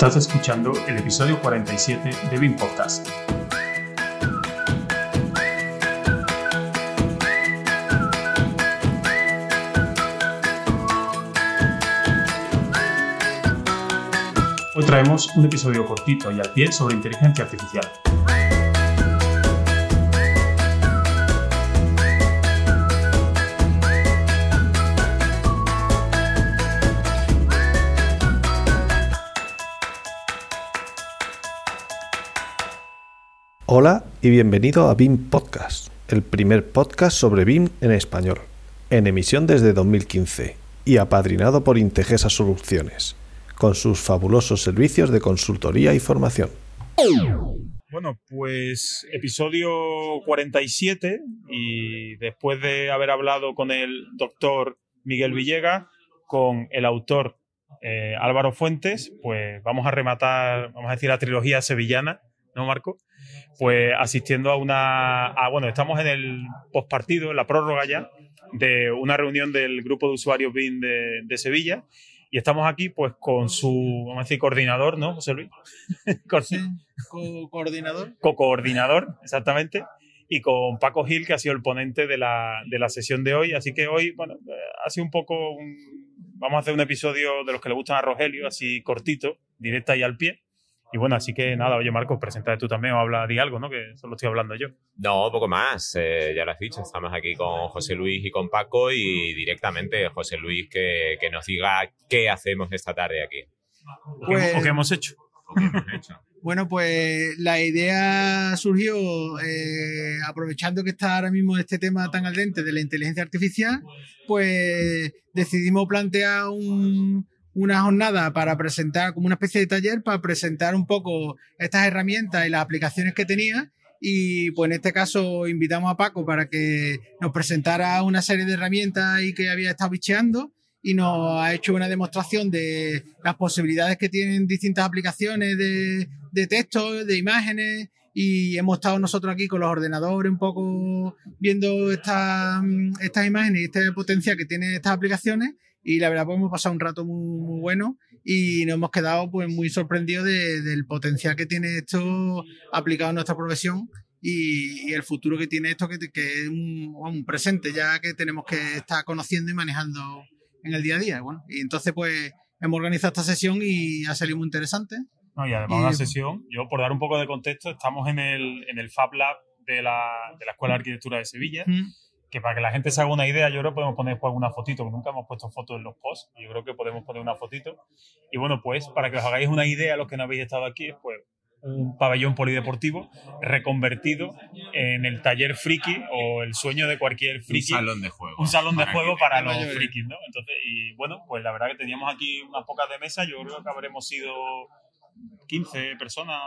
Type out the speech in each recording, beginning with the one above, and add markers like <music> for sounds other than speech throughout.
Estás escuchando el episodio 47 de BIM Podcast. Hoy traemos un episodio cortito y al pie sobre inteligencia artificial. Y bienvenido a BIM Podcast, el primer podcast sobre BIM en español, en emisión desde 2015 y apadrinado por Integesa Soluciones, con sus fabulosos servicios de consultoría y formación. Bueno, pues episodio 47 y después de haber hablado con el doctor Miguel Villegas, con el autor eh, Álvaro Fuentes, pues vamos a rematar, vamos a decir, la trilogía sevillana, ¿no, Marco? Pues asistiendo a una. bueno, estamos en el postpartido, en la prórroga ya, de una reunión del grupo de usuarios BIM de, Sevilla. Y estamos aquí, pues, con su, vamos a decir, coordinador, ¿no, José Luis? <laughs> sí, co-coordinador. Co-coordinador, exactamente. Y con Paco Gil, que ha sido el ponente de la, de la sesión de hoy. Así que hoy, bueno, ha sido un poco. vamos a hacer un episodio de los que le gustan a Rogelio, así cortito, directa y al pie. Y bueno, así que nada, oye Marcos, preséntate tú también o habla, de algo, ¿no? Que solo estoy hablando yo. No, poco más, eh, ya lo has dicho, estamos aquí con José Luis y con Paco y directamente José Luis que, nos diga qué hacemos esta tarde aquí. Pues ¿O qué hemos hecho? <laughs> Bueno, pues la idea surgió eh, aprovechando que está ahora mismo este tema tan al dente de la inteligencia artificial, pues decidimos plantear un, una jornada para presentar, como una especie de taller, para presentar un poco estas herramientas y las aplicaciones que tenía. Y pues en este caso invitamos a Paco para que nos presentara una serie de herramientas y que había estado bicheando y nos ha hecho una demostración de las posibilidades que tienen distintas aplicaciones de, de texto, de imágenes y hemos estado nosotros aquí con los ordenadores un poco viendo estas imágenes y esta potencia que tienen estas aplicaciones y la verdad pues hemos pasado un rato muy, bueno y nos hemos quedado pues muy sorprendidos del potencial que tiene esto aplicado en nuestra profesión y, el futuro que tiene esto que, es un, presente ya que tenemos que estar conociendo y manejando en el día a día. Bueno, y entonces pues hemos organizado esta sesión y ha salido muy interesante. No, y además una sesión, yo por dar un poco de contexto, estamos en el, en el Fab Lab de la, de la Escuela de Arquitectura de Sevilla que para que la gente se haga una idea, yo creo que podemos poner pues, alguna fotito, porque nunca hemos puesto fotos en los posts, yo creo que podemos poner una fotito. Y bueno, pues para que os hagáis una idea, los que no habéis estado aquí, es pues un pabellón polideportivo reconvertido en el taller friki o el sueño de cualquier friki. Un salón de juego. Un salón de juego para los frikis, ¿no? Entonces, y bueno, pues la verdad que teníamos aquí unas pocas de mesa, yo creo que habremos sido 15 personas,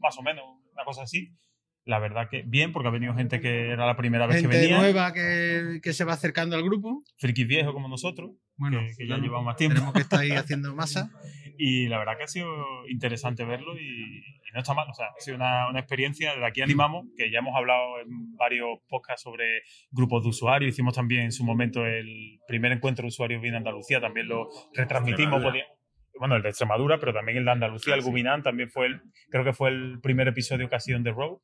más o menos, una cosa así la verdad que bien, porque ha venido gente que era la primera vez que venía. nueva que, que, se va acercando al grupo. Frikis viejos como nosotros, bueno, que, ya llevamos más tiempo. Tenemos que estar ahí <laughs> haciendo masa. y la verdad que ha sido interesante verlo y, no está mal. O sea, ha sido una, una, experiencia. De aquí animamos, que ya hemos hablado en varios podcasts sobre grupos de usuarios. Hicimos también en su momento el primer encuentro de usuarios en Andalucía, también lo retransmitimos. bueno, el de Extremadura, pero también el de Andalucía, el Guminán, también fue el, creo que fue el primer episodio que ha sido en The Road.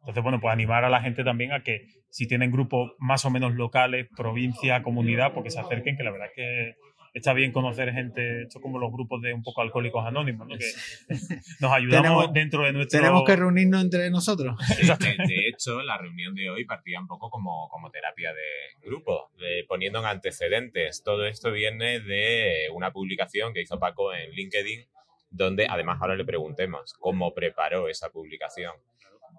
Entonces, bueno, pues animar a la gente también a que si tienen grupos más o menos locales, provincia, comunidad, porque se acerquen, que la verdad es que está bien conocer gente, esto como los grupos de un poco alcohólicos anónimos, ¿no? que <laughs> nos ayudamos dentro de nuestro... Tenemos que reunirnos entre nosotros. <laughs> De, hecho, la reunión de hoy partía un poco como, como terapia de grupo, poniendo en antecedentes. Todo esto viene de una publicación que hizo Paco en LinkedIn, donde además ahora le preguntemos cómo preparó esa publicación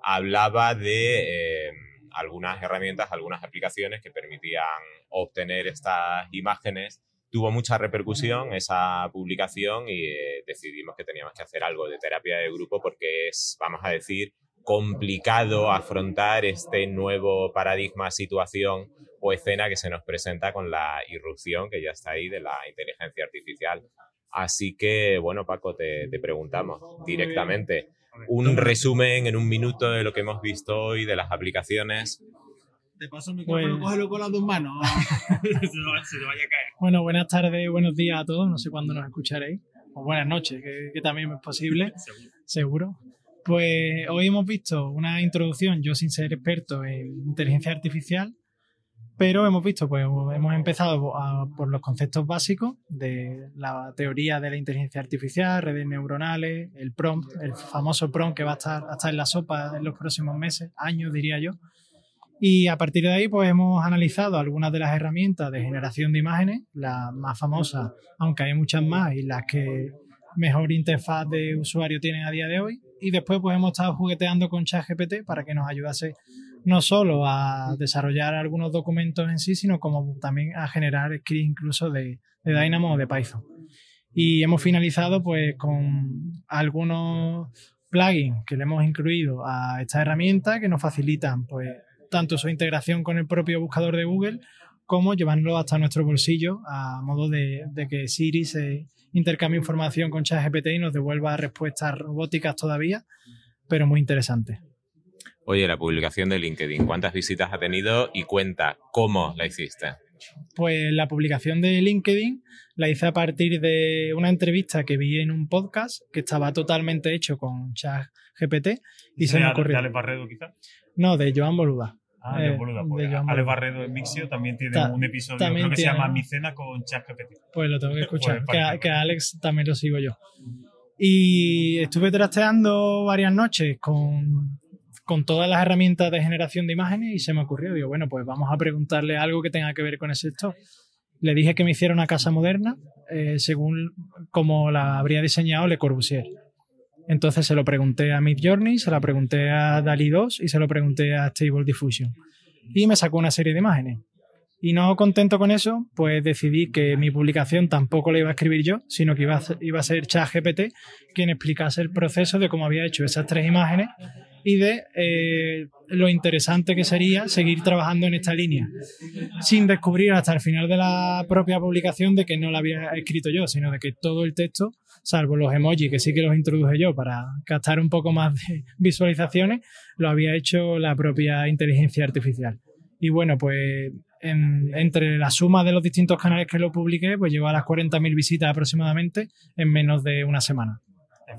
hablaba de eh, algunas herramientas, algunas aplicaciones que permitían obtener estas imágenes. Tuvo mucha repercusión esa publicación y eh, decidimos que teníamos que hacer algo de terapia de grupo porque es, vamos a decir, complicado afrontar este nuevo paradigma, situación o escena que se nos presenta con la irrupción que ya está ahí de la inteligencia artificial. Así que, bueno, Paco, te, te preguntamos directamente un resumen en un minuto de lo que hemos visto hoy, de las aplicaciones. Te paso el micrófono, pues- cógelo con las dos manos. <laughs> se, vaya a caer. Bueno, buenas tardes, buenos días a todos. No sé cuándo nos escucharéis. o buenas noches, que, también es posible, <laughs> seguro. Pues hoy hemos visto una introducción, yo sin ser experto en inteligencia artificial, pero hemos visto, pues hemos empezado por los conceptos básicos de la teoría de la inteligencia artificial, redes neuronales, el prompt, el famoso prompt que va a estar, hasta en la sopa en los próximos meses, años diría yo. Y a partir de ahí, pues hemos analizado algunas de las herramientas de generación de imágenes, las más famosas, aunque hay muchas más y las que mejor interfaz de usuario tienen a día de hoy. Y después, pues hemos estado jugueteando con ChatGPT para que nos ayudase no solo a desarrollar algunos documentos en sí, sino como también a generar scripts incluso de, Dynamo o de Python. Y hemos finalizado pues con algunos plugins que le hemos incluido a esta herramienta que nos facilitan pues tanto su integración con el propio buscador de Google como llevarlo hasta nuestro bolsillo a modo de, de que Siri se intercambie información con ChatGPT y nos devuelva respuestas robóticas todavía, pero muy interesante. Oye, la publicación de LinkedIn, ¿cuántas visitas ha tenido y cuenta cómo la hiciste? Pues la publicación de LinkedIn la hice a partir de una entrevista que vi en un podcast que estaba totalmente hecho con ChatGPT y se me ocurrió. ¿De Alex Barredo quizá? No, de Joan Boluda. Ah, de eh, Boluda. Pues, Alex Barredo en Mixio también tiene un episodio creo que se llama Mi cena con ChatGPT. Pues lo tengo que <laughs> escuchar, que, que a Alex también lo sigo yo. Y estuve trasteando varias noches con con todas las herramientas de generación de imágenes y se me ocurrió, digo, bueno, pues vamos a preguntarle algo que tenga que ver con ese sector. Le dije que me hiciera una casa moderna eh, según como la habría diseñado Le Corbusier. Entonces se lo pregunté a Midjourney, se la pregunté a DALI 2 y se lo pregunté a Stable Diffusion. Y me sacó una serie de imágenes. Y no contento con eso, pues decidí que mi publicación tampoco la iba a escribir yo, sino que iba a, iba a ser ChatGPT quien explicase el proceso de cómo había hecho esas tres imágenes y de eh, lo interesante que sería seguir trabajando en esta línea, sin descubrir hasta el final de la propia publicación de que no la había escrito yo, sino de que todo el texto, salvo los emojis que sí que los introduje yo para captar un poco más de <laughs> visualizaciones, lo había hecho la propia inteligencia artificial. Y bueno, pues entre la suma de los distintos canales que lo publiqué, pues llegó a las 40.000 visitas aproximadamente en menos de una semana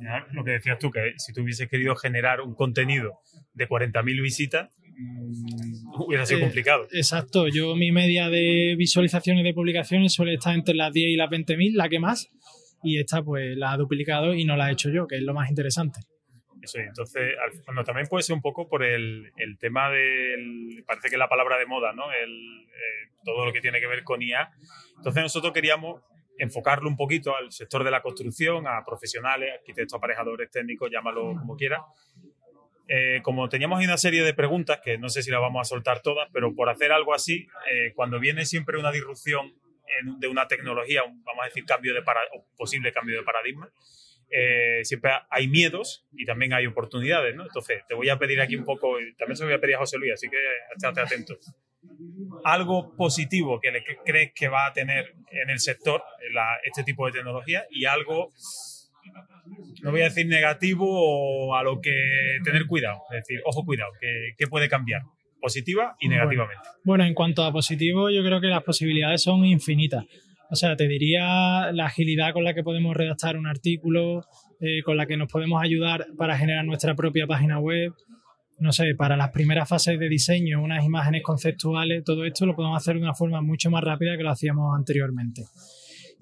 final, lo que decías tú, que si tú hubieses querido generar un contenido de 40.000 visitas, mm, hubiera sido eh, complicado. Exacto, yo mi media de visualizaciones de publicaciones suele estar entre las 10 y las 20.000, la que más, y esta pues la ha duplicado y no la he hecho yo, que es lo más interesante. Eso, entonces, bueno, también puede ser un poco por el, el tema del, parece que es la palabra de moda, ¿no? El, eh, todo lo que tiene que ver con IA. Entonces nosotros queríamos enfocarlo un poquito al sector de la construcción, a profesionales, arquitectos, aparejadores técnicos, llámalo como quiera. Eh, como teníamos ahí una serie de preguntas, que no sé si las vamos a soltar todas, pero por hacer algo así, eh, cuando viene siempre una disrupción de una tecnología, vamos a decir cambio de posible cambio de paradigma, eh, siempre hay miedos y también hay oportunidades, ¿no? Entonces, te voy a pedir aquí un poco, también se lo voy a pedir a José Luis, así que estate atento algo positivo que le crees que va a tener en el sector este tipo de tecnología y algo, no voy a decir negativo o a lo que tener cuidado, es decir, ojo cuidado, que, puede cambiar, positiva y negativamente. Bueno, en cuanto a positivo, yo creo que las posibilidades son infinitas. O sea, te diría la agilidad con la que podemos redactar un artículo, eh, con la que nos podemos ayudar para generar nuestra propia página web, no sé, para las primeras fases de diseño, unas imágenes conceptuales, todo esto lo podemos hacer de una forma mucho más rápida que lo hacíamos anteriormente.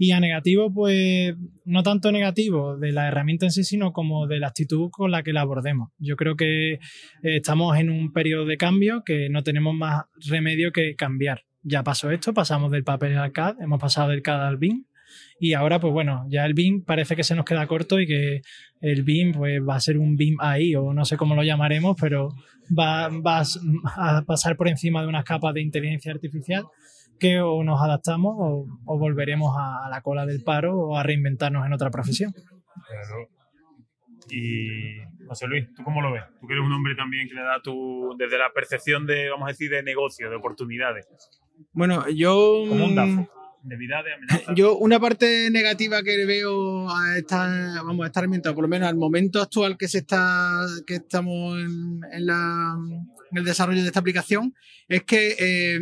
Y a negativo, pues no tanto negativo de la herramienta en sí, sino como de la actitud con la que la abordemos. Yo creo que eh, estamos en un periodo de cambio que no tenemos más remedio que cambiar. Ya pasó esto, pasamos del papel al CAD, hemos pasado del CAD al BIM y ahora, pues bueno, ya el BIM parece que se nos queda corto y que el BIM pues, va a ser un BIM AI o no sé cómo lo llamaremos, pero va, a pasar por encima de unas capas de inteligencia artificial que o nos adaptamos o, volveremos a, la cola del paro o a reinventarnos en otra profesión. Y José Luis, ¿tú cómo lo ves? Tú que eres un hombre también que le da tu, desde la percepción de, vamos a decir, de negocio, de oportunidades. Bueno, yo... Como un yo, una parte negativa que veo a esta, vamos, a esta herramienta, por lo menos al momento actual que se está, que estamos en, el desarrollo de esta aplicación, es que eh,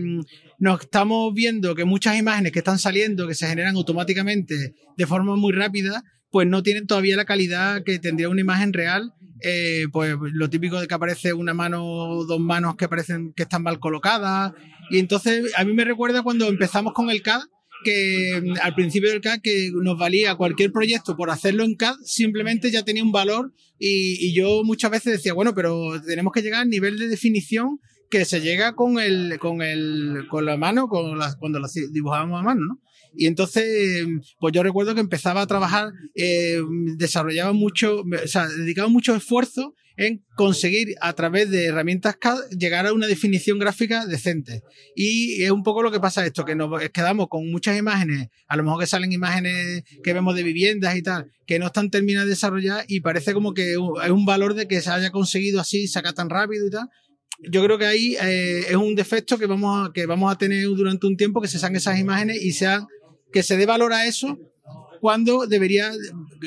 nos estamos viendo que muchas imágenes que están saliendo, que se generan automáticamente de forma muy rápida, pues no tienen todavía la calidad que tendría una imagen real. Eh, pues lo típico de que aparece una mano o dos manos que parecen que están mal colocadas. Y entonces a mí me recuerda cuando empezamos con el CAD, que mm, al principio del CAD que nos valía cualquier proyecto por hacerlo en CAD, simplemente ya tenía un valor y, yo muchas veces decía, bueno, pero tenemos que llegar al nivel de definición que se llega con el, con el, con la mano, con las, cuando las dibujábamos a mano, ¿no? Y entonces, pues yo recuerdo que empezaba a trabajar, eh, desarrollaba mucho, o sea, dedicaba mucho esfuerzo en conseguir a través de herramientas CAD llegar a una definición gráfica decente. Y es un poco lo que pasa esto, que nos quedamos con muchas imágenes, a lo mejor que salen imágenes que vemos de viviendas y tal, que no están terminadas de desarrollar y parece como que es un valor de que se haya conseguido así, sacar tan rápido y tal. Yo creo que ahí eh, es un defecto que vamos, a, que vamos a tener durante un tiempo, que se saquen esas imágenes y sean, que se dé valor a eso cuando debería,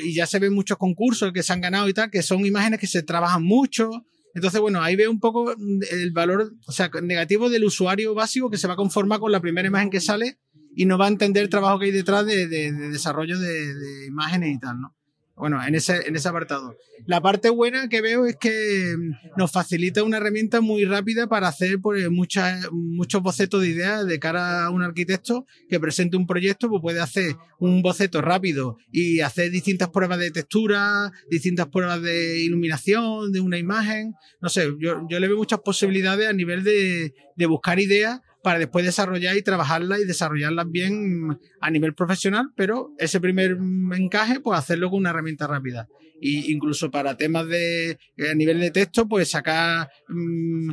y ya se ven muchos concursos que se han ganado y tal, que son imágenes que se trabajan mucho. Entonces, bueno, ahí veo un poco el valor, o sea, negativo del usuario básico que se va a conformar con la primera imagen que sale y no va a entender el trabajo que hay detrás de, desarrollo de, de, imágenes y tal, ¿no? Bueno, en ese, en ese apartado. La parte buena que veo es que mm, nos facilita una herramienta muy rápida para hacer pues, muchas, muchos bocetos de ideas de cara a un arquitecto que presente un proyecto, pues puede hacer un boceto rápido y hacer distintas pruebas de textura, distintas pruebas de iluminación de una imagen. No sé, yo, yo le veo muchas posibilidades a nivel de, de buscar ideas para después desarrollar y trabajarlas y desarrollarlas bien a nivel profesional, pero ese primer encaje, pues hacerlo con una herramienta rápida. Y incluso para temas de a nivel de texto, pues sacar, mm,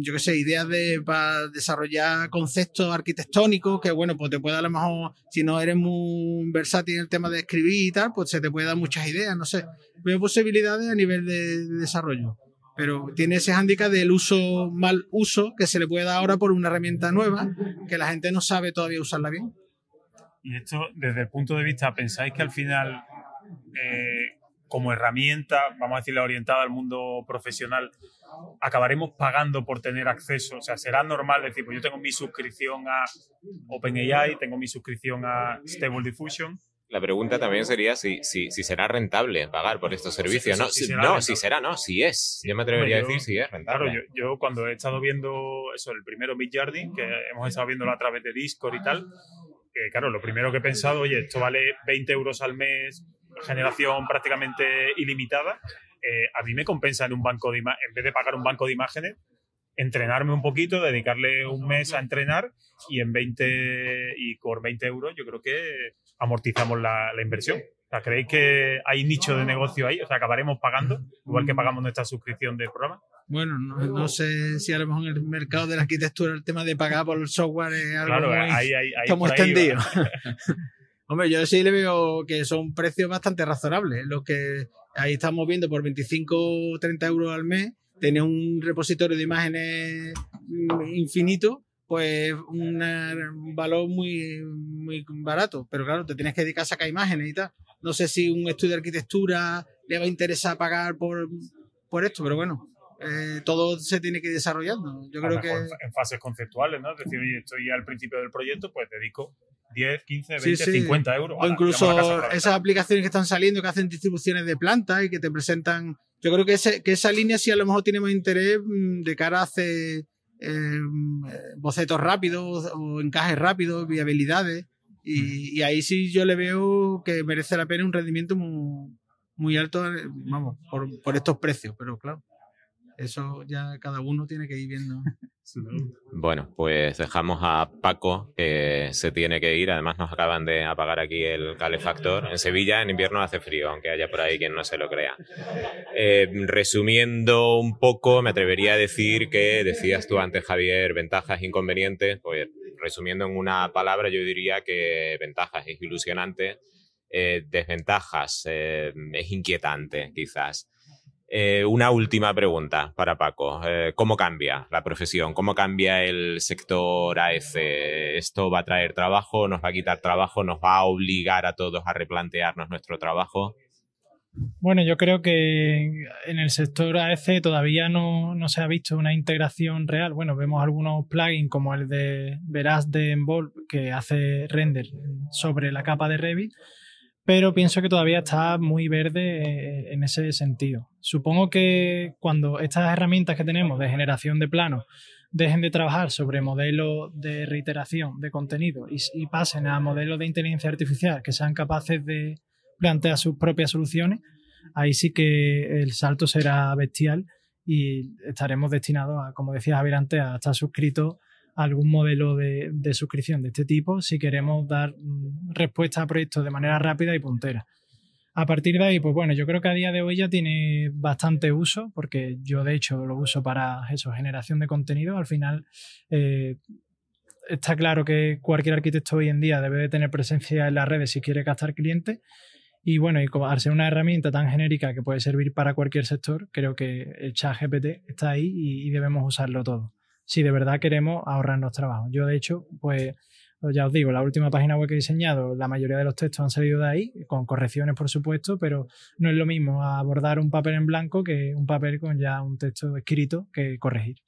yo qué sé, ideas de para desarrollar conceptos arquitectónicos, que bueno, pues te puede a lo mejor, si no eres muy versátil en el tema de escribir y tal, pues se te puede dar muchas ideas, no sé. Veo posibilidades a nivel de desarrollo pero tiene ese hándicap del uso mal uso que se le puede dar ahora por una herramienta nueva que la gente no sabe todavía usarla bien. Y esto, desde el punto de vista, ¿pensáis que al final, eh, como herramienta, vamos a decirle orientada al mundo profesional, acabaremos pagando por tener acceso? O sea, ¿será normal decir, pues yo tengo mi suscripción a OpenAI, tengo mi suscripción a Stable Diffusion, la pregunta también sería si, si, si será rentable pagar por estos servicios. no, si, será no, si será, no, si es. Yo me atrevería a decir si es rentable. Claro, yo, cuando he estado viendo eso, el primero Midjarding, que hemos estado viéndolo a través de Discord y tal, que claro, lo primero que he pensado, oye, esto vale 20 euros al mes, generación prácticamente ilimitada. Eh, a mí me compensa en un banco de en vez de pagar un banco de imágenes, entrenarme un poquito, dedicarle un mes a entrenar y en 20 y por 20 euros yo creo que amortizamos la, inversión. O ¿creéis que hay nicho de negocio ahí? O sea, acabaremos pagando, igual que pagamos nuestra suscripción de programa. Bueno, no, sé si a lo mejor en el mercado de la arquitectura el tema de pagar por el software es algo claro, muy, ahí, ahí, extendido. <laughs> <laughs> Hombre, yo sí le veo que son precios bastante razonables. Lo que ahí estamos viendo por 25 o 30 euros al mes, tiene un repositorio de imágenes infinito pues un valor muy, muy barato. Pero claro, te tienes que dedicar a sacar imágenes y tal. No sé si un estudio de arquitectura le va a interesar pagar por, por esto, pero bueno, eh, todo se tiene que ir desarrollando. Yo creo que... En fases conceptuales, ¿no? Es decir, estoy al principio del proyecto, pues dedico 10, 15, 20, 50 euros. O incluso esas aplicaciones que están saliendo que hacen distribuciones de plantas y que te presentan. Yo creo que, ese, que esa línea sí a lo mejor tiene más interés mm, de cara a hacer Em, bocetos rápidos o encajes rápidos, viabilidades. Y, ahí sí yo le veo que merece la pena un rendimiento muy, muy alto, vamos, por, por estos precios, pero claro. Eso ya cada uno tiene que ir viendo. <laughs> Bueno, pues dejamos a Paco, que se tiene que ir. Además, nos acaban de apagar aquí el calefactor. En Sevilla, en invierno hace frío, aunque haya por ahí quien no se lo crea. Eh, resumiendo un poco, me atrevería a decir que decías tú antes, Javier, ventajas, inconvenientes. Pues resumiendo en una palabra, yo diría que ventajas es ilusionante. Eh, desventajas eh, es inquietante, quizás. Eh, una última pregunta para Paco. Eh, ¿Cómo cambia la profesión? ¿Cómo cambia el sector AF? ¿Esto va a traer trabajo? ¿Nos va a quitar trabajo? ¿Nos va a obligar a todos a replantearnos nuestro trabajo? Bueno, yo creo que en el sector AF todavía no, se ha visto una integración real. Bueno, vemos algunos plugins como el de Veraz de Envolve que hace render sobre la capa de Revit, pero pienso que todavía está muy verde eh, en ese sentido. Supongo que cuando estas herramientas que tenemos de generación de planos dejen de trabajar sobre modelos de reiteración de contenido y, pasen a modelos de inteligencia artificial que sean capaces de plantear sus propias soluciones, ahí sí que el salto será bestial y estaremos destinados a, como decía Javier antes, a estar suscritos algún modelo de, de suscripción de este tipo si queremos dar mm, respuesta a proyectos de manera rápida y puntera. A partir de ahí, pues bueno, yo creo que a día de hoy ya tiene bastante uso, porque yo de hecho lo uso para eso, generación de contenido. Al final, eh, está claro que cualquier arquitecto hoy en día debe de tener presencia en las redes si quiere captar clientes. Y bueno, y como al una herramienta tan genérica que puede servir para cualquier sector, creo que el chat GPT está ahí y, y debemos usarlo todo. Si de verdad queremos ahorrarnos trabajo. Yo, de hecho, pues ya os digo, la última página web que he diseñado, la mayoría de los textos han salido de ahí, con correcciones por supuesto, pero no es lo mismo abordar un papel en blanco que un papel con ya un texto escrito que corregir.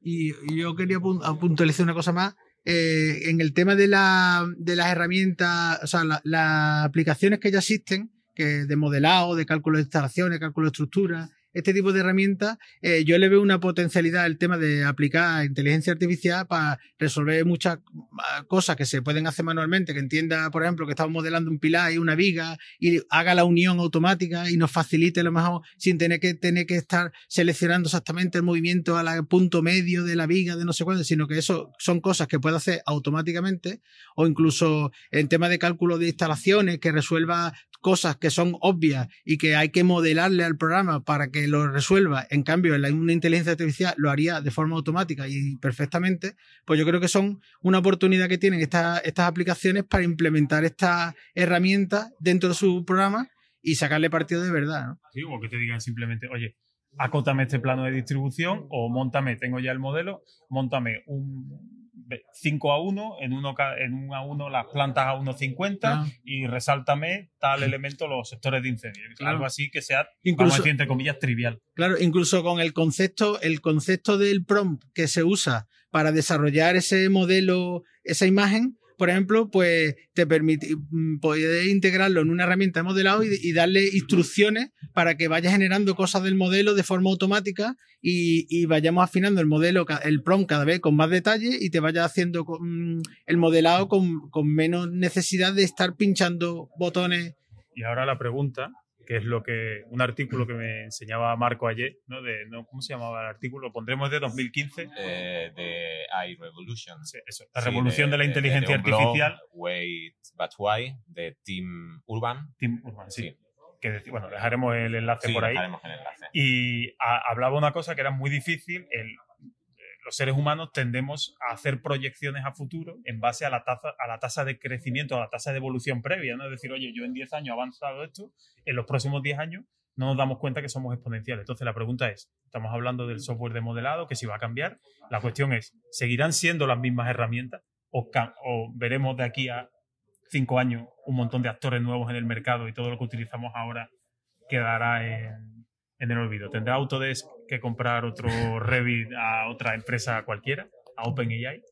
Y yo quería puntualizar una cosa más. Eh, en el tema de, la, de, las herramientas, o sea, las aplicaciones que ya existen, que de modelado, de cálculo de instalaciones, cálculo de estructura, este tipo de herramientas, eh, yo le veo una potencialidad al tema de aplicar inteligencia artificial para resolver muchas ah, cosas que se pueden hacer manualmente, que entienda, por ejemplo, que estamos modelando un pilar y una viga y haga la unión automática y nos facilite a lo mejor sin tener que, tener que estar seleccionando exactamente el movimiento al punto medio de la viga de no sé cuándo, sino que eso son cosas que puede hacer automáticamente o incluso en tema de cálculo de instalaciones que resuelva cosas que son obvias y que hay que modelarle al programa para que lo resuelva, en cambio, una inteligencia artificial lo haría de forma automática y perfectamente, pues yo creo que son una oportunidad que tienen estas, estas aplicaciones para implementar estas herramientas dentro de su programa y sacarle partido de verdad. ¿no? Sí, o que te digan simplemente, oye, acótame este plano de distribución o montame, tengo ya el modelo, montame un 5 a 1, en, uno, en un a 1 las plantas a 1,50 ah. y resáltame tal elemento los sectores de incendio. Algo así que sea, incluso, entre comillas, trivial. Claro, incluso con el concepto, el concepto del prompt que se usa para desarrollar ese modelo, esa imagen, por ejemplo, pues te permite, mm, puedes integrarlo en una herramienta de modelado y, darle instrucciones para que vaya generando cosas del modelo de forma automática y, vayamos afinando el modelo, el prompt cada vez con más detalle y te vaya haciendo mm, el modelado con, con menos necesidad de estar pinchando botones. Y ahora la pregunta, que es lo que un artículo que me enseñaba Marco ayer, ¿no? De, ¿no? ¿Cómo se llamaba el artículo? Lo pondremos de 2015. Eh, de iRevolution. eso, la revolución de, la inteligencia artificial. Wait, but why, de Team Urban. Team Urban, sí. Que bueno, dejaremos el enlace por ahí. Dejaremos el enlace. Y hablaba una cosa que era muy difícil, el los seres humanos tendemos a hacer proyecciones a futuro en base a la tasa, a la tasa de crecimiento, a la tasa de evolución previa, ¿no? Es decir, oye, yo en 10 años he avanzado esto, en los próximos 10 años no nos damos cuenta que somos exponenciales. Entonces la pregunta es, estamos hablando del software de modelado, que si va a cambiar. La cuestión es, ¿seguirán siendo las mismas herramientas o, veremos de aquí a 5 años un montón de actores nuevos en el mercado y todo lo que utilizamos ahora quedará en, en el olvido. ¿Tendrá Autodesk que comprar otro Revit a otra empresa cualquiera, a OpenAI?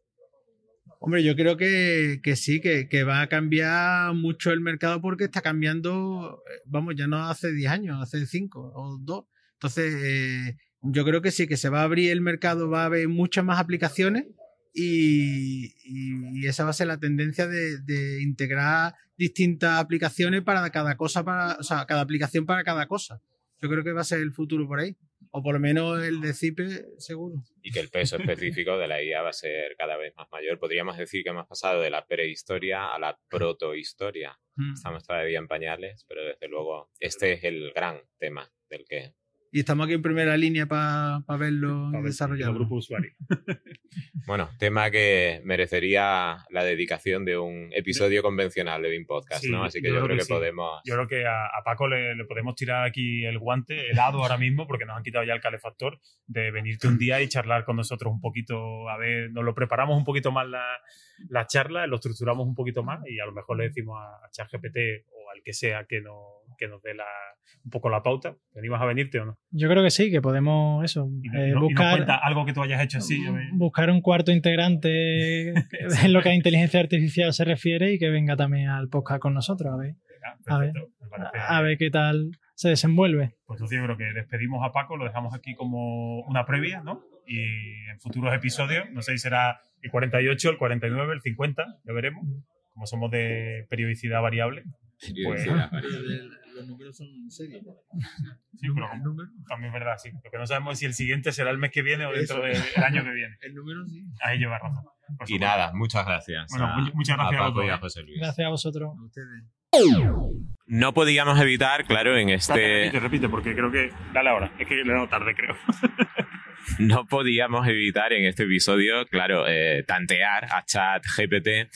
Hombre, yo creo que, sí, que, va a cambiar mucho el mercado porque está cambiando, eh, vamos, ya no hace 10 años, hace 5 o 2. Entonces, eh, yo creo que sí, que se va a abrir el mercado, va a haber muchas más aplicaciones y, esa va a ser la tendencia de, de, integrar distintas aplicaciones para cada cosa, para, o sea, cada aplicación para cada cosa. Yo creo que va a ser el futuro por ahí. O por lo menos el de CIPE, seguro. Y que el peso específico de la IA va a ser cada vez más mayor. Podríamos decir que hemos pasado de la prehistoria a la protohistoria. Mm. Estamos todavía en pañales, pero desde luego este es el gran tema del que y estamos aquí en primera línea para verlo desarrollado. grupo usuario. <laughs> bueno, tema que merecería la dedicación de un episodio convencional de BIM Podcast, ¿no? Así que yo, creo, que, podemos. Yo creo que a, Paco le, podemos tirar aquí el guante helado ahora mismo, porque nos han quitado ya el calefactor, de venirte un día y charlar con nosotros un poquito. A ver, nos lo preparamos un poquito más la, la charla, lo estructuramos un poquito más y a lo mejor le decimos a, a ChatGPT o al que sea que, no, que nos dé la, un poco la pauta. ¿Venimos a venirte o no? Yo creo que sí, que podemos eso, Y, eh, no- y nos buscar, cuenta algo que tú hayas hecho así. yo me- buscar un cuarto integrante <laughs> <laughs> en lo que a inteligencia artificial se refiere y que venga también al podcast con nosotros, a ver, Ah, A ver. a ver qué tal se desenvuelve. Pues entonces yo creo que despedimos a Paco, lo dejamos aquí como una previa, ¿no? Y en futuros episodios, no sé si será el 48, el 49, el 50, ya veremos. Como somos de periodicidad variable. Pues- <laughs> Los números son serios. Sí, pero también es verdad, sí. Lo que no sabemos es si el siguiente será el mes que viene o dentro del año que viene. <laughs> El número sí. Ahí lleva razón. Y nada, muchas gracias. Bueno, a- muchas gracias a a y a dos, José Luis. Gracias a vosotros. A ustedes. No podíamos evitar, claro, en este. repite, repite, porque creo que. Dale ahora. Es que le he dado tarde, creo. <laughs> <laughs> no podíamos evitar en este episodio, claro, eh, tantear a Chat GPT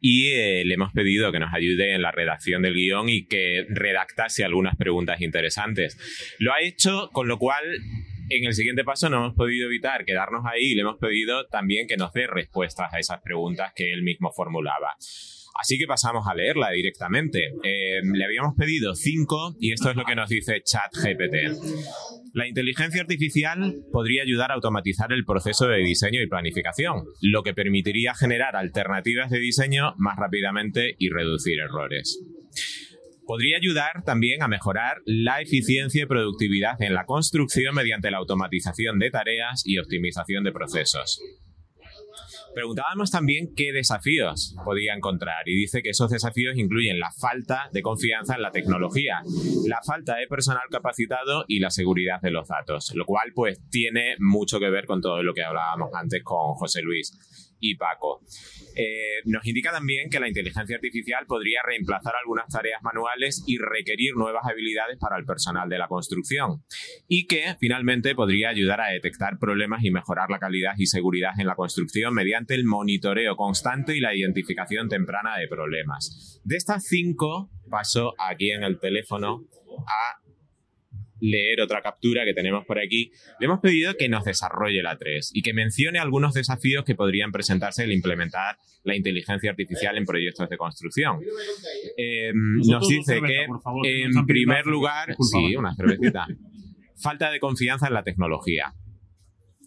y eh, le hemos pedido que nos ayude en la redacción del guion y que redactase algunas preguntas interesantes. Lo ha hecho, con lo cual en el siguiente paso no hemos podido evitar quedarnos ahí y le hemos pedido también que nos dé respuestas a esas preguntas que él mismo formulaba. Así que pasamos a leerla directamente. Eh, le habíamos pedido cinco y esto es lo que nos dice ChatGPT. La inteligencia artificial podría ayudar a automatizar el proceso de diseño y planificación, lo que permitiría generar alternativas de diseño más rápidamente y reducir errores. Podría ayudar también a mejorar la eficiencia y productividad en la construcción mediante la automatización de tareas y optimización de procesos. Preguntábamos también qué desafíos podía encontrar y dice que esos desafíos incluyen la falta de confianza en la tecnología, la falta de personal capacitado y la seguridad de los datos, lo cual pues tiene mucho que ver con todo lo que hablábamos antes con José Luis y Paco. Eh, nos indica también que la inteligencia artificial podría reemplazar algunas tareas manuales y requerir nuevas habilidades para el personal de la construcción y que finalmente podría ayudar a detectar problemas y mejorar la calidad y seguridad en la construcción mediante el monitoreo constante y la identificación temprana de problemas. De estas cinco, paso aquí en el teléfono a leer otra captura que tenemos por aquí, le hemos pedido que nos desarrolle la 3 y que mencione algunos desafíos que podrían presentarse al implementar la inteligencia artificial en proyectos de construcción. Eh, nos dice cerveza, que, favor, en primer lugar, cerveza. sí, Disculpa. una cervecita, falta de confianza en la tecnología.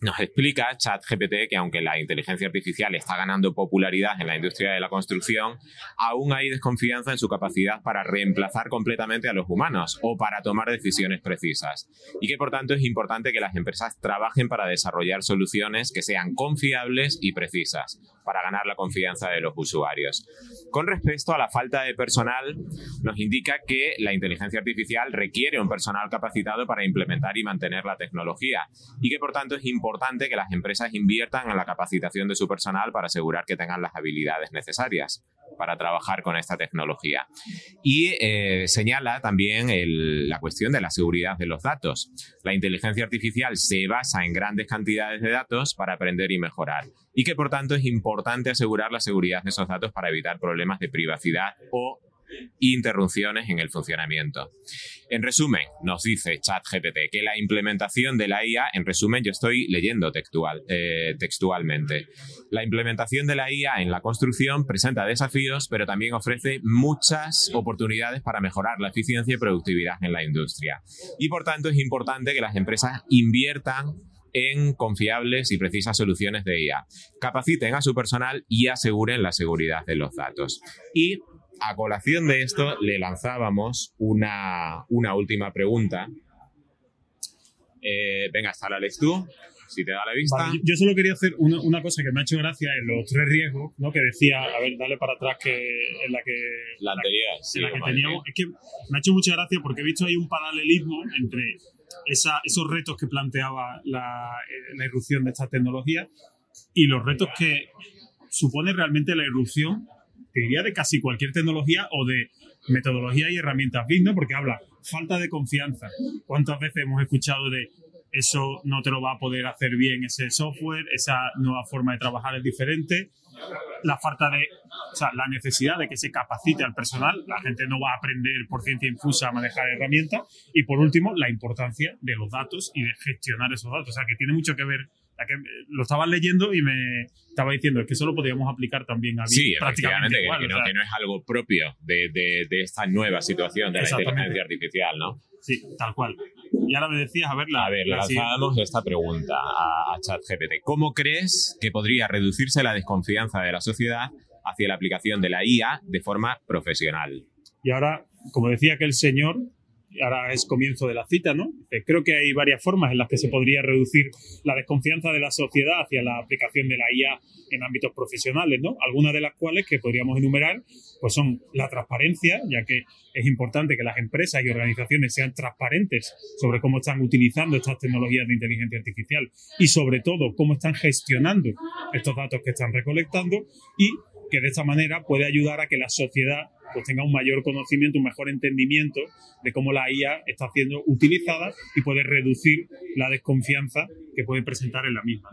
Nos explica ChatGPT que aunque la inteligencia artificial está ganando popularidad en la industria de la construcción, aún hay desconfianza en su capacidad para reemplazar completamente a los humanos o para tomar decisiones precisas. Y que por tanto es importante que las empresas trabajen para desarrollar soluciones que sean confiables y precisas, para ganar la confianza de los usuarios. Con respecto a la falta de personal, nos indica que la inteligencia artificial requiere un personal capacitado para implementar y mantener la tecnología y que por tanto es importante que las empresas inviertan en la capacitación de su personal para asegurar que tengan las habilidades necesarias para trabajar con esta tecnología. Y eh, señala también la cuestión de la seguridad de los datos. La inteligencia artificial se basa en grandes cantidades de datos para aprender y mejorar y que por tanto es importante asegurar la seguridad de esos datos para evitar problemas de privacidad o interrupciones en el funcionamiento. En resumen, nos dice ChatGPT que la implementación de la IA, en resumen, yo estoy leyendo textual, eh, textualmente, la implementación de la IA en la construcción presenta desafíos, pero también ofrece muchas oportunidades para mejorar la eficiencia y productividad en la industria. Y por tanto es importante que las empresas inviertan en confiables y precisas soluciones de IA, capaciten a su personal y aseguren la seguridad de los datos. Y a colación de esto le lanzábamos una, una última pregunta. Eh, venga, lees tú, si te da la vista. Vale, yo- solo quería hacer una, una cosa que me ha hecho gracia en los tres riesgos, ¿no? Que decía, a ver, dale para atrás, que en la que, La anterior, sí, en la que teníamos. Es que me ha hecho mucha gracia porque he visto ahí un paralelismo entre esa- esos retos que planteaba la, eh, irrupción de esta tecnología y los retos que supone realmente la irrupción, te diría, de casi cualquier tecnología o de metodología y herramientas ¿no? Porque habla falta de confianza. ¿Cuántas veces hemos escuchado de eso no te lo va a poder hacer bien ese software, esa nueva forma de trabajar es diferente? La falta de, o sea, la necesidad de que se capacite al personal, la gente no va a aprender por ciencia infusa a manejar herramientas. Y por último, la importancia de los datos y de gestionar esos datos. O sea, que tiene mucho que ver lo estaban leyendo y me estaba diciendo que eso lo podríamos aplicar también a Sí, prácticamente que, no, que, no, es algo propio de, de, esta nueva situación de la inteligencia artificial, ¿no? Sí, tal cual. Y ahora me decías, a ver, la, a ver, lanzábamos esta pregunta a, a ChatGPT. ¿Cómo crees que podría reducirse la desconfianza de la sociedad hacia la aplicación de la IA de forma profesional? Y ahora, como decía que el señor, ahora es comienzo de la cita, ¿no? Creo que hay varias formas en las que se podría reducir la desconfianza de la sociedad hacia la aplicación de la IA en ámbitos profesionales, ¿no? Algunas de las cuales que podríamos enumerar, pues son la transparencia, ya que es importante que las empresas y organizaciones sean transparentes sobre cómo están utilizando estas tecnologías de inteligencia artificial y sobre todo cómo están gestionando estos datos que están recolectando y que de esta manera puede ayudar a que la sociedad pues tenga un mayor conocimiento, un mejor entendimiento de cómo la IA está siendo utilizada y puede reducir la desconfianza que puede presentar en la misma.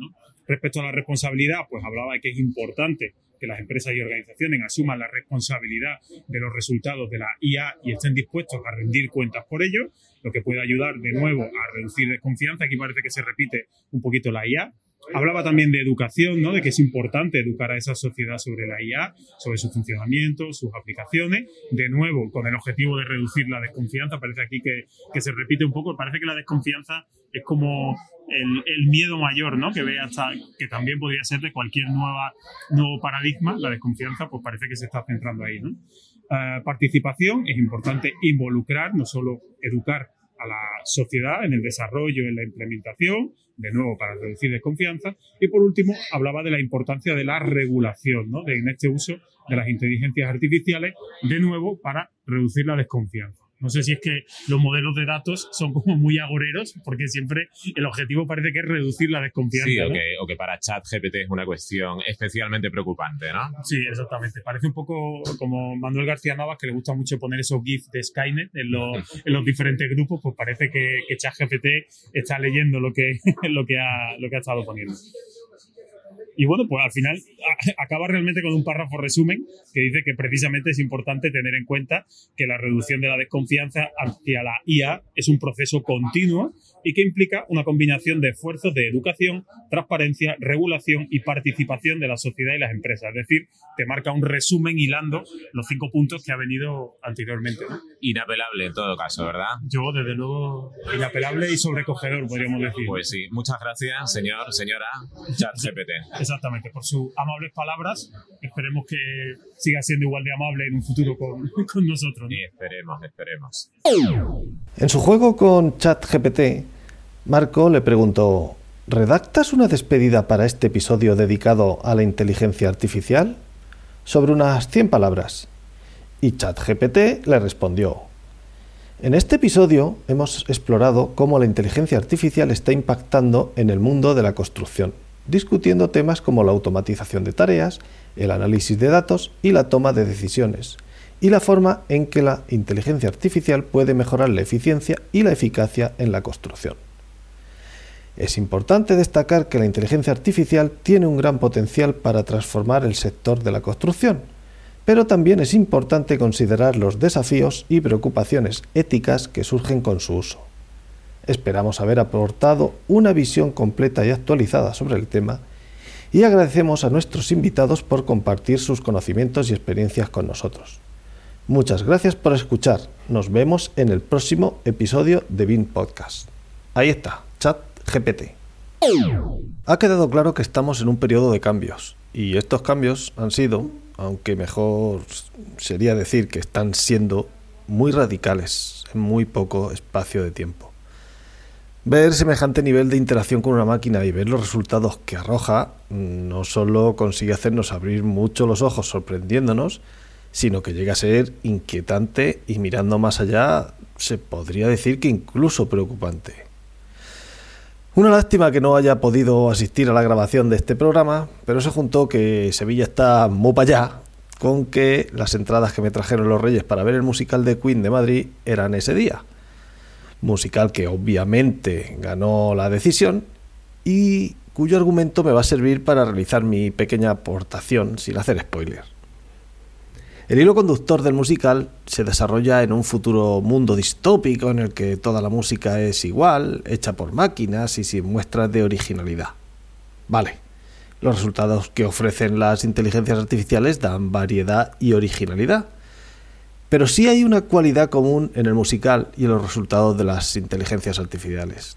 Respecto a la responsabilidad, pues hablaba de que es importante que las empresas y organizaciones asuman la responsabilidad de los resultados de la IA y estén dispuestos a rendir cuentas por ello, lo que puede ayudar de nuevo a reducir desconfianza. Aquí parece que se repite un poquito la IA, Hablaba también de educación, ¿no? de que es importante educar a esa sociedad sobre la IA, sobre su funcionamiento, sus aplicaciones. De nuevo, con el objetivo de reducir la desconfianza, parece aquí que, que se repite un poco. Parece que la desconfianza es como el, miedo mayor ¿no? que ve hasta que también podría ser de cualquier nueva, nuevo paradigma. La desconfianza, pues parece que se está centrando ahí. Uh, participación, es importante involucrar, no solo educar a la sociedad en el desarrollo, en la implementación, de nuevo para reducir desconfianza. Y por último, hablaba de la importancia de la regulación, ¿no? de, este uso de las inteligencias artificiales, de nuevo para reducir la desconfianza. No sé si es que los modelos de datos son como muy agoreros, porque siempre el objetivo parece que es reducir la desconfianza. Sí, o, que, o que, para ChatGPT es una cuestión especialmente preocupante, ¿no? Sí, exactamente. Parece un poco como Manuel García Navas, que le gusta mucho poner esos GIFs de Skynet en los, <laughs> en los diferentes grupos, pues parece que, que ChatGPT está leyendo lo que, <laughs> lo, que ha, lo que ha estado poniendo. Y bueno, pues al final acaba realmente con un párrafo resumen que dice que precisamente es importante tener en cuenta que la reducción de la desconfianza hacia la IA es un proceso continuo y que implica una combinación de esfuerzos de educación, transparencia, regulación y participación de la sociedad y las empresas. Es decir, te marca un resumen hilando los cinco puntos que ha venido anteriormente. Inapelable en todo caso, ¿verdad? Yo, desde luego, inapelable y sobrecogedor, podríamos decir. Pues sí, muchas gracias, señor, señora ChatGPT. Exactamente, por sus amables palabras. Esperemos que siga siendo igual de amable en un futuro con, <laughs> con nosotros. Y esperemos, esperemos. En su juego con ChatGPT, Marco le preguntó, ¿redactas una despedida para este episodio dedicado a la inteligencia artificial? Sobre unas 100 palabras. Y ChatGPT le respondió, en este episodio hemos explorado cómo la inteligencia artificial está impactando en el mundo de la construcción, discutiendo temas como la automatización de tareas, el análisis de datos y la toma de decisiones, y la forma en que la inteligencia artificial puede mejorar la eficiencia y la eficacia en la construcción. Es importante destacar que la inteligencia artificial tiene un gran potencial para transformar el sector de la construcción, pero también es importante considerar los desafíos y preocupaciones éticas que surgen con su uso. Esperamos haber aportado una visión completa y actualizada sobre el tema y agradecemos a nuestros invitados por compartir sus conocimientos y experiencias con nosotros. Muchas gracias por escuchar. Nos vemos en el próximo episodio de BIN Podcast. Ahí está, chat GPT. Ha quedado claro que estamos en un periodo de cambios y estos cambios han sido, aunque mejor sería decir que están siendo muy radicales en muy poco espacio de tiempo. Ver semejante nivel de interacción con una máquina y ver los resultados que arroja no solo consigue hacernos abrir mucho los ojos sorprendiéndonos, sino que llega a ser inquietante y mirando más allá se podría decir que incluso preocupante. Una lástima que no haya podido asistir a la grabación de este programa, pero se juntó que Sevilla está muy para allá con que las entradas que me trajeron los Reyes para ver el musical de Queen de Madrid eran ese día. Musical que obviamente ganó la decisión y cuyo argumento me va a servir para realizar mi pequeña aportación sin hacer spoiler. El hilo conductor del musical se desarrolla en un futuro mundo distópico en el que toda la música es igual, hecha por máquinas y sin muestras de originalidad. Vale, los resultados que ofrecen las inteligencias artificiales dan variedad y originalidad. Pero sí hay una cualidad común en el musical y en los resultados de las inteligencias artificiales.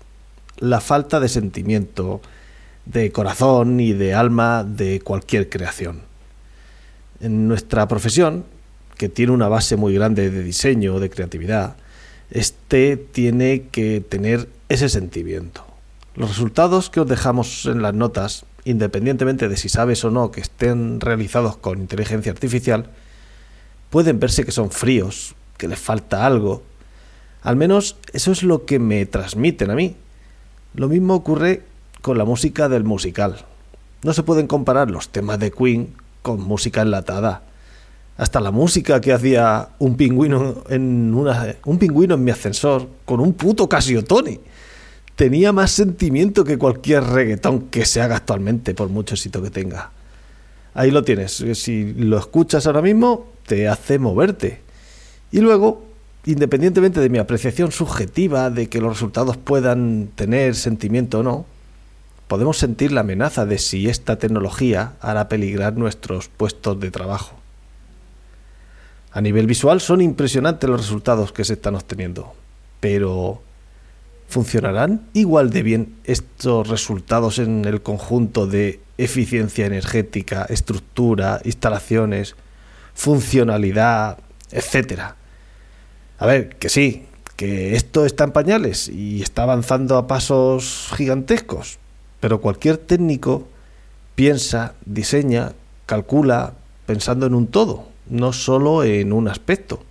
La falta de sentimiento, de corazón y de alma de cualquier creación. En nuestra profesión, que tiene una base muy grande de diseño, de creatividad, este tiene que tener ese sentimiento. Los resultados que os dejamos en las notas, independientemente de si sabes o no que estén realizados con inteligencia artificial, pueden verse que son fríos, que les falta algo. Al menos eso es lo que me transmiten a mí. Lo mismo ocurre con la música del musical. No se pueden comparar los temas de Queen con música enlatada. Hasta la música que hacía un pingüino en una, un pingüino en mi ascensor con un puto Casiotone tenía más sentimiento que cualquier reggaetón que se haga actualmente, por mucho éxito que tenga. Ahí lo tienes. Si lo escuchas ahora mismo, te hace moverte. Y luego, independientemente de mi apreciación subjetiva de que los resultados puedan tener sentimiento o no, podemos sentir la amenaza de si esta tecnología hará peligrar nuestros puestos de trabajo. A nivel visual son impresionantes los resultados que se están obteniendo, pero ¿funcionarán igual de bien estos resultados en el conjunto de eficiencia energética, estructura, instalaciones, funcionalidad, etcétera? A ver, que sí, que esto está en pañales y está avanzando a pasos gigantescos, pero cualquier técnico piensa, diseña, calcula pensando en un todo, no solo en un aspecto.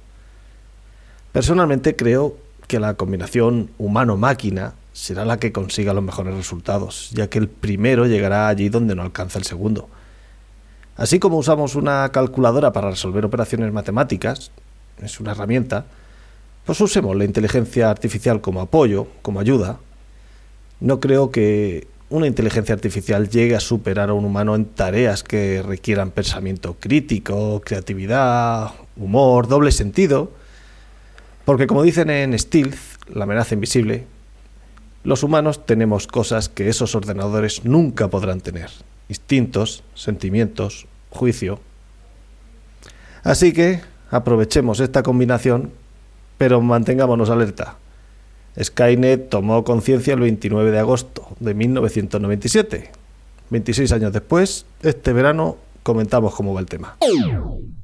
Personalmente creo que la combinación humano-máquina será la que consiga los mejores resultados, ya que el primero llegará allí donde no alcanza el segundo. Así como usamos una calculadora para resolver operaciones matemáticas, es una herramienta, pues usemos la inteligencia artificial como apoyo, como ayuda. No creo que una inteligencia artificial llegue a superar a un humano en tareas que requieran pensamiento crítico, creatividad, humor, doble sentido. Porque como dicen en Stealth, la amenaza invisible, los humanos tenemos cosas que esos ordenadores nunca podrán tener. Instintos, sentimientos, juicio. Así que aprovechemos esta combinación, pero mantengámonos alerta. Skynet tomó conciencia el 29 de agosto de 1997. 26 años después, este verano comentamos cómo va el tema.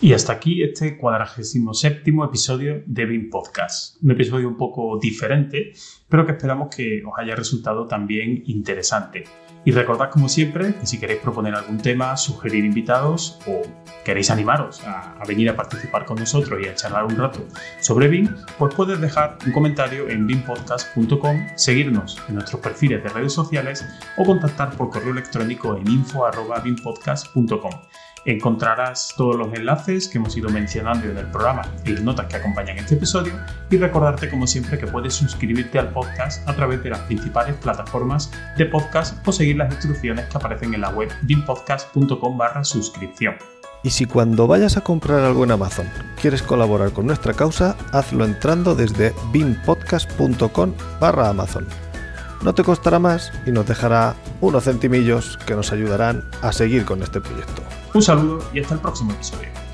Y hasta aquí este 47 episodio de BIM Podcast. Un episodio un poco diferente, pero que esperamos que os haya resultado también interesante. Y recordad, como siempre, que si queréis proponer algún tema, sugerir invitados o queréis animaros a, venir a participar con nosotros y a charlar un rato sobre BIM, pues puedes dejar un comentario en bimpodcast.com, seguirnos en nuestros perfiles de redes sociales o contactar por correo electrónico en info.bimpodcast.com. Encontrarás todos los enlaces que hemos ido mencionando en el programa y las notas que acompañan este episodio y recordarte como siempre que puedes suscribirte al podcast a través de las principales plataformas de podcast o seguir las instrucciones que aparecen en la web bimpodcast.com barra suscripción. Y si cuando vayas a comprar algo en Amazon quieres colaborar con nuestra causa, hazlo entrando desde bimpodcast.com barra Amazon. No te costará más y nos dejará unos centimillos que nos ayudarán a seguir con este proyecto. Un saludo y hasta el próximo episodio.